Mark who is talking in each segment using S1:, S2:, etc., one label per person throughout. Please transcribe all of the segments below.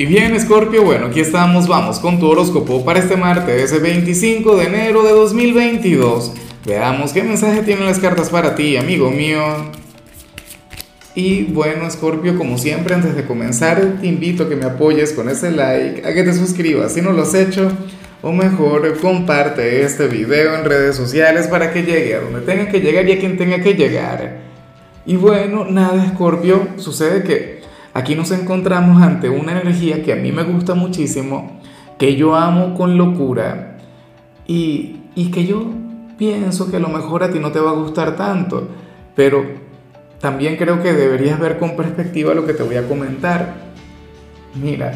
S1: Y bien, Scorpio, bueno, aquí estamos, vamos con tu horóscopo para este martes, 25 de enero de 2022. Veamos qué mensaje tienen las cartas para ti, amigo mío. Y bueno, Scorpio, como siempre, antes de comenzar, te invito a que me apoyes con ese like, a que te suscribas si no lo has hecho, o mejor, comparte este video en redes sociales para que llegue a donde tenga que llegar y a quien tenga que llegar. Y bueno, nada, Scorpio, sucede que Aquí nos encontramos ante una energía que a mí me gusta muchísimo, que yo amo con locura y, que yo pienso que a lo mejor a ti no te va a gustar tanto, pero también creo que deberías ver con perspectiva lo que te voy a comentar. Mira,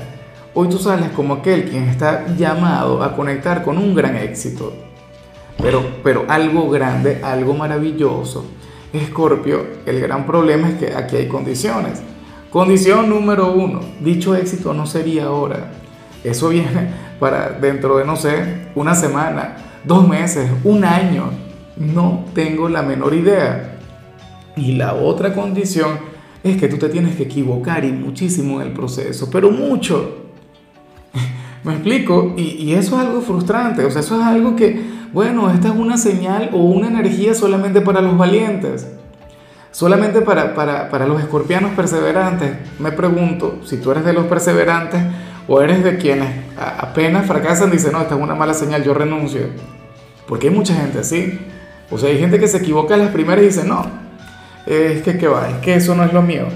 S1: hoy tú sales como aquel quien está llamado a conectar con un gran éxito, pero, pero algo grande, algo maravilloso. Escorpio, el gran problema es que aquí hay condiciones. Condición número uno, dicho éxito no sería ahora. Eso viene para dentro de, no sé, una semana, dos meses, un año. No tengo la menor idea. Y la otra condición es que tú te tienes que equivocar y muchísimo en el proceso, pero mucho. Me explico, y, y, eso es algo frustrante, o sea, eso es algo que, bueno, esta es una señal o una energía solamente para los valientes. Solamente para, para, para, los escorpianos perseverantes, me pregunto si tú eres de los perseverantes o eres de quienes apenas fracasan dicen, no, esta es una mala señal, yo renuncio. Porque hay mucha gente así. O sea, hay gente que se equivoca en las primeras y dice, no, es que qué va, es que eso no es lo mío.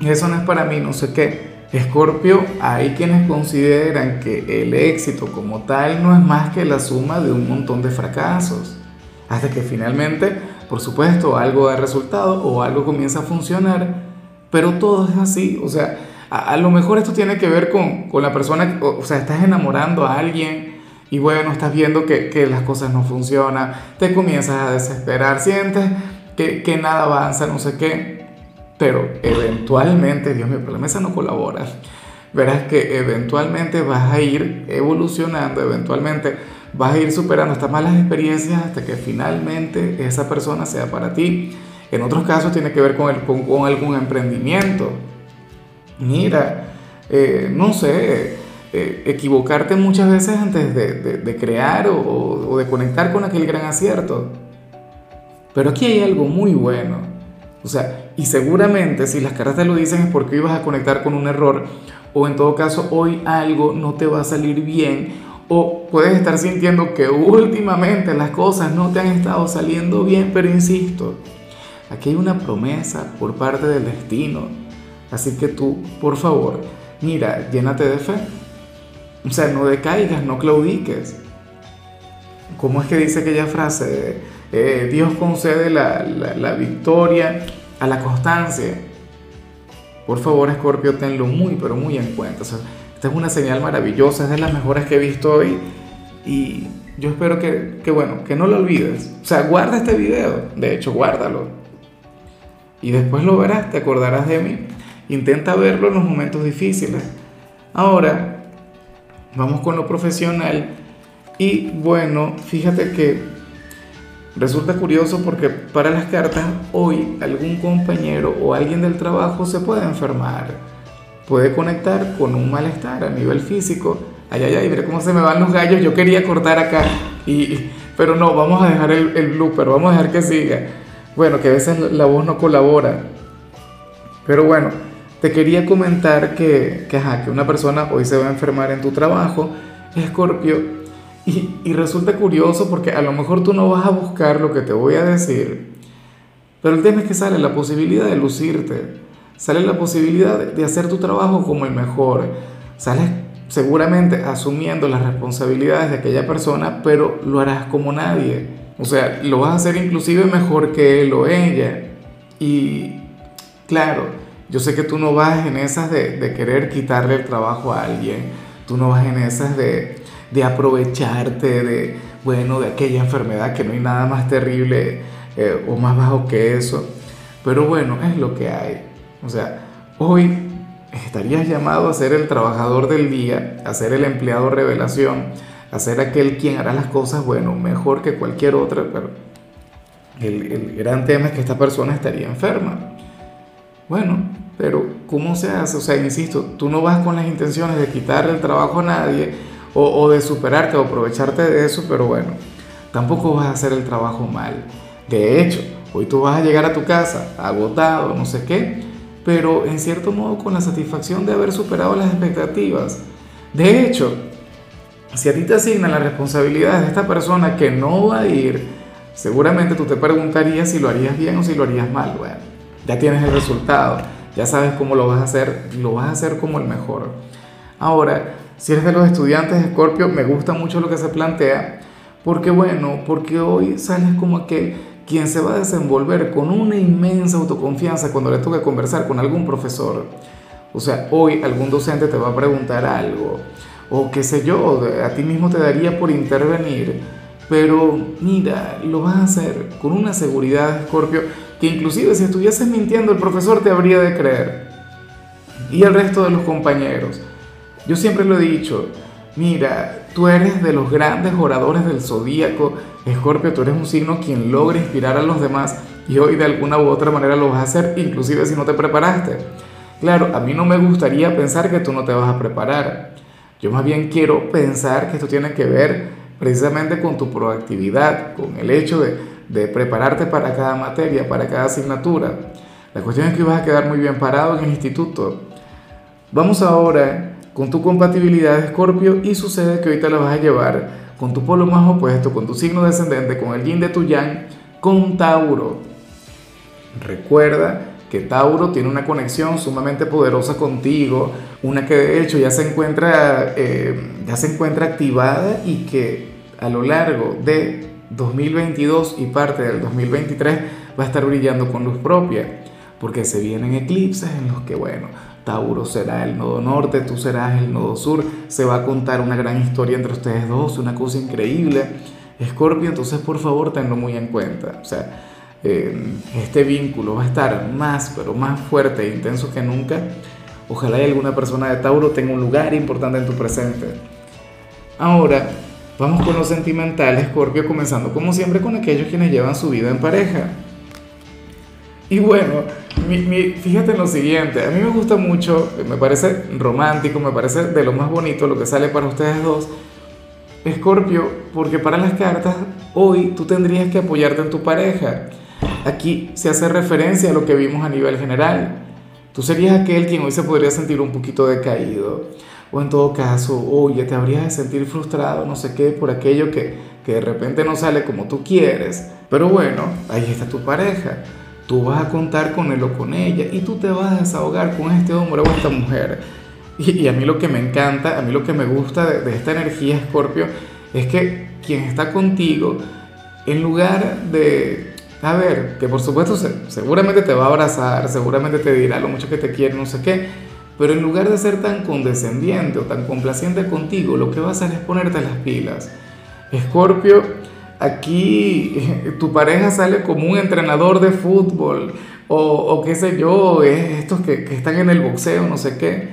S1: Eso no es para mí, no sé qué. Escorpio, hay quienes consideran que el éxito como tal no es más que la suma de un montón de fracasos. Hasta que finalmente por supuesto, algo da resultado o algo comienza a funcionar, pero todo es así. O sea, a, lo mejor esto tiene que ver con, con la persona, o, o, sea, estás enamorando a alguien y bueno, estás viendo que, que, las cosas no funcionan, te comienzas a desesperar, sientes que, que nada avanza, no sé qué, pero eventualmente, Dios mío, pero la mesa no colabora. Verás que eventualmente vas a ir evolucionando, eventualmente vas a ir superando estas malas experiencias hasta que finalmente esa persona sea para ti. En otros casos tiene que ver con, el, con, algún emprendimiento. Mira, eh, no sé, eh, equivocarte muchas veces antes de, de, crear o, o de conectar con aquel gran acierto. Pero aquí hay algo muy bueno. O sea, y seguramente si las cartas te lo dicen es porque ibas a conectar con un error o en todo caso hoy algo no te va a salir bien o puedes estar sintiendo que últimamente las cosas no te han estado saliendo bien, pero insisto, aquí hay una promesa por parte del destino. Así que tú, por favor, mira, llénate de fe. O sea, no decaigas, no claudiques. ¿Cómo es que dice aquella frase? Eh, Dios concede la, la, victoria a la constancia. Por favor, Escorpio, tenlo muy, pero muy en cuenta. O sea, esta es una señal maravillosa, es de las mejores que he visto hoy y yo espero que, que, bueno, que no lo olvides. O sea, guarda este video, de hecho, guárdalo. Y después lo verás, te acordarás de mí. Intenta verlo en los momentos difíciles. Ahora, vamos con lo profesional. Y bueno, fíjate que resulta curioso porque para las cartas hoy algún compañero o alguien del trabajo se puede enfermar puede conectar con un malestar a nivel físico. Ay, ay, ay, mira cómo se me van los gallos. Yo quería cortar acá, y, pero no, vamos a dejar el, el blooper, vamos a dejar que siga. Bueno, que a veces la voz no colabora. Pero bueno, te quería comentar que, que, ajá, que una persona hoy se va a enfermar en tu trabajo, Escorpio, y, y resulta curioso porque a lo mejor tú no vas a buscar lo que te voy a decir, pero el tema es que sale la posibilidad de lucirte sale la posibilidad de hacer tu trabajo como el mejor. Sales seguramente asumiendo las responsabilidades de aquella persona, pero lo harás como nadie. O sea, lo vas a hacer inclusive mejor que él o ella. Y claro, yo sé que tú no vas en esas de, querer quitarle el trabajo a alguien. Tú no vas en esas de, de aprovecharte de, bueno, de aquella enfermedad que no hay nada más terrible eh, o más bajo que eso. Pero bueno, es lo que hay. O sea, hoy estarías llamado a ser el trabajador del día, a ser el empleado revelación, a ser aquel quien hará las cosas, bueno, mejor que cualquier otra, pero el, el gran tema es que esta persona estaría enferma. Bueno, pero ¿cómo se hace? O sea, insisto, tú no vas con las intenciones de quitarle el trabajo a nadie o, o de superarte o aprovecharte de eso, pero bueno, tampoco vas a hacer el trabajo mal. De hecho, hoy tú vas a llegar a tu casa agotado, no sé qué, pero en cierto modo con la satisfacción de haber superado las expectativas. De hecho, si a ti te asignan la responsabilidad de esta persona que no va a ir, seguramente tú te preguntarías si lo harías bien o si lo harías mal. Bueno, ya tienes el resultado, ya sabes cómo lo vas a hacer, lo vas a hacer como el mejor. Ahora, si eres de los estudiantes de Scorpio, me gusta mucho lo que se plantea, porque bueno, porque hoy sales como aquel quien se va a desenvolver con una inmensa autoconfianza cuando le toque conversar con algún profesor. O sea, hoy algún docente te va a preguntar algo, o qué sé yo, a ti mismo te daría por intervenir, pero mira, lo vas a hacer con una seguridad, Scorpio, que inclusive si estuvieses mintiendo el profesor te habría de creer. Y el resto de los compañeros. Yo siempre lo he dicho, mira, tú eres de los grandes oradores del zodíaco, Escorpio, tú eres un signo quien logra inspirar a los demás y hoy de alguna u otra manera lo vas a hacer, inclusive si no te preparaste. Claro, a mí no me gustaría pensar que tú no te vas a preparar. Yo más bien quiero pensar que esto tiene que ver precisamente con tu proactividad, con el hecho de, de prepararte para cada materia, para cada asignatura. La cuestión es que vas a quedar muy bien parado en el instituto. Vamos ahora con tu compatibilidad de Escorpio y sucede que ahorita la vas a llevar con tu polo más opuesto, con tu signo descendente, con el yin de tu yang, con Tauro. Recuerda que Tauro tiene una conexión sumamente poderosa contigo, una que de hecho ya se encuentra, eh, ya se encuentra activada y que a lo largo de 2022 y parte del 2023 va a estar brillando con luz propia, porque se vienen eclipses en los que, bueno, Tauro será el nodo norte, tú serás el nodo sur, se va a contar una gran historia entre ustedes dos, una cosa increíble. Escorpio, entonces por favor tenlo muy en cuenta. O sea, eh, este vínculo va a estar más, pero más fuerte e intenso que nunca. Ojalá y alguna persona de Tauro tenga un lugar importante en tu presente. Ahora, vamos con lo sentimental, Escorpio, comenzando como siempre con aquellos quienes llevan su vida en pareja. Y bueno, fíjate en lo siguiente, a mí me gusta mucho, me parece romántico, me parece de lo más bonito lo que sale para ustedes dos, Escorpio, porque para las cartas hoy tú tendrías que apoyarte en tu pareja. Aquí se hace referencia a lo que vimos a nivel general. Tú serías aquel quien hoy se podría sentir un poquito decaído. O en todo caso, oye, te habrías de sentir frustrado, no sé qué, por aquello que, que de repente no sale como tú quieres. Pero bueno, ahí está tu pareja tú vas a contar con él o con ella y tú te vas a desahogar con este hombre o esta mujer. Y, a mí lo que me encanta, a mí lo que me gusta de, esta energía, Scorpio, es que quien está contigo, en lugar de, a ver, que por supuesto seguramente te va a abrazar, seguramente te dirá lo mucho que te quiere, no sé qué, pero en lugar de ser tan condescendiente o tan complaciente contigo, lo que va a hacer es ponerte las pilas. Scorpio aquí tu pareja sale como un entrenador de fútbol o, qué sé yo, estos que, que, están en el boxeo, no sé qué.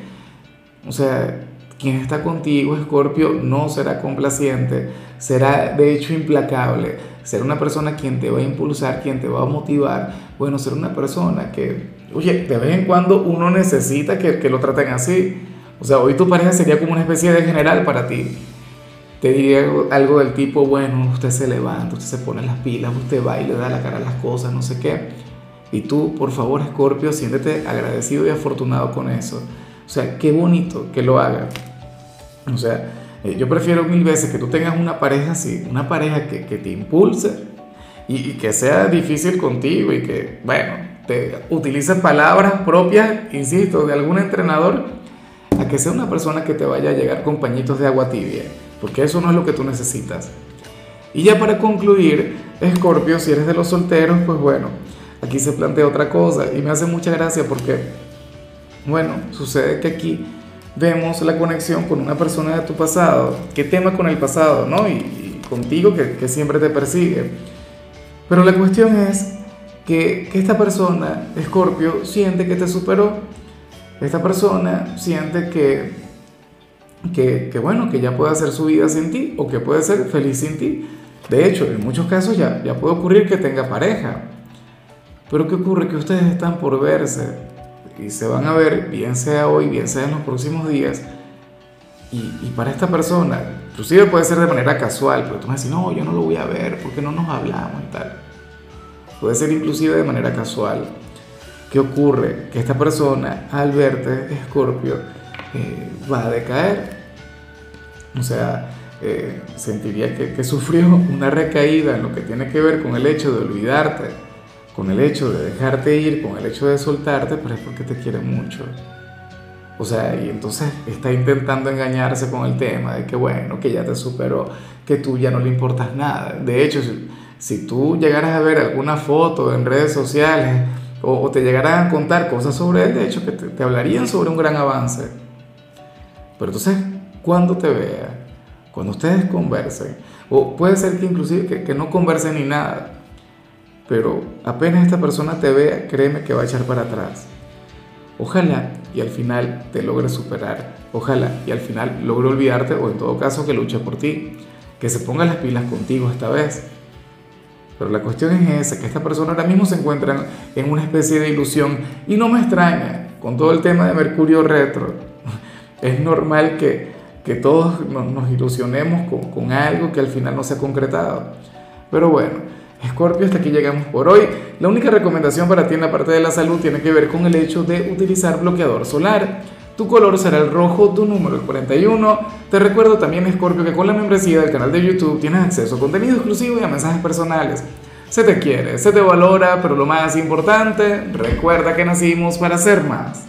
S1: O sea, quien está contigo, Scorpio, no será complaciente, será de hecho implacable, será una persona quien te va a impulsar, quien te va a motivar. Bueno, ser una persona que, oye, de vez en cuando uno necesita que, que lo traten así. O sea, hoy tu pareja sería como una especie de general para ti te diría algo del tipo, bueno, usted se levanta, usted se pone las pilas, usted va y le da la cara a las cosas, no sé qué. Y tú, por favor, Scorpio, siéntete agradecido y afortunado con eso. O sea, qué bonito que lo haga. O sea, eh, yo prefiero mil veces que tú tengas una pareja así, una pareja que, que te impulse y, y, que sea difícil contigo y que, bueno, te utilice palabras propias, insisto, de algún entrenador, a que sea una persona que te vaya a llegar con pañitos de agua tibia porque eso no es lo que tú necesitas. Y ya para concluir, Escorpio, si eres de los solteros, pues bueno, aquí se plantea otra cosa y me hace mucha gracia porque, bueno, sucede que aquí vemos la conexión con una persona de tu pasado. ¿Qué tema con el pasado, no? Y, contigo que, que, siempre te persigue. Pero la cuestión es que, que esta persona, Escorpio, siente que te superó. Esta persona siente que que, bueno, que ya puede hacer su vida sin ti o que puede ser feliz sin ti. De hecho, en muchos casos ya, ya puede ocurrir que tenga pareja. Pero ¿qué ocurre? Que ustedes están por verse. y se van a ver, bien sea hoy, bien sea en los próximos días. Y, para esta persona, inclusive puede ser de manera casual, pero tú me decís, no, yo no lo voy a ver porque no nos hablamos y tal. Puede ser inclusive de manera casual. ¿Qué ocurre? Que esta persona, al verte, Escorpio, eh, va a decaer. O sea, eh, sentiría que, que, sufrió una recaída en lo que tiene que ver con el hecho de olvidarte, con el hecho de dejarte ir, con el hecho de soltarte, pero es porque te quiere mucho. O sea, y entonces está intentando engañarse con el tema de que, bueno, que ya te superó, que tú ya no le importas nada. De hecho, si, si tú llegaras a ver alguna foto en redes sociales o, o te llegaran a contar cosas sobre él, de hecho, que te, te hablarían sobre un gran avance. Pero entonces, cuando te vea, cuando ustedes conversen, o puede ser que inclusive que, que, no conversen ni nada, pero apenas esta persona te vea, créeme que va a echar para atrás. Ojalá y al final te logre superar, ojalá y al final logre olvidarte o en todo caso que luche por ti, que se ponga las pilas contigo esta vez. Pero la cuestión es esa, que esta persona ahora mismo se encuentra en una especie de ilusión y no me extraña con todo el tema de Mercurio retro. Es normal que, que todos nos, ilusionemos con, con, algo que al final no se ha concretado. Pero bueno, Scorpio, hasta aquí llegamos por hoy. La única recomendación para ti en la parte de la salud tiene que ver con el hecho de utilizar bloqueador solar. Tu color será el rojo, tu número el 41. Te recuerdo también, Scorpio, que con la membresía del canal de YouTube tienes acceso a contenido exclusivo y a mensajes personales. Se te quiere, se te valora, pero lo más importante, recuerda que nacimos para ser más.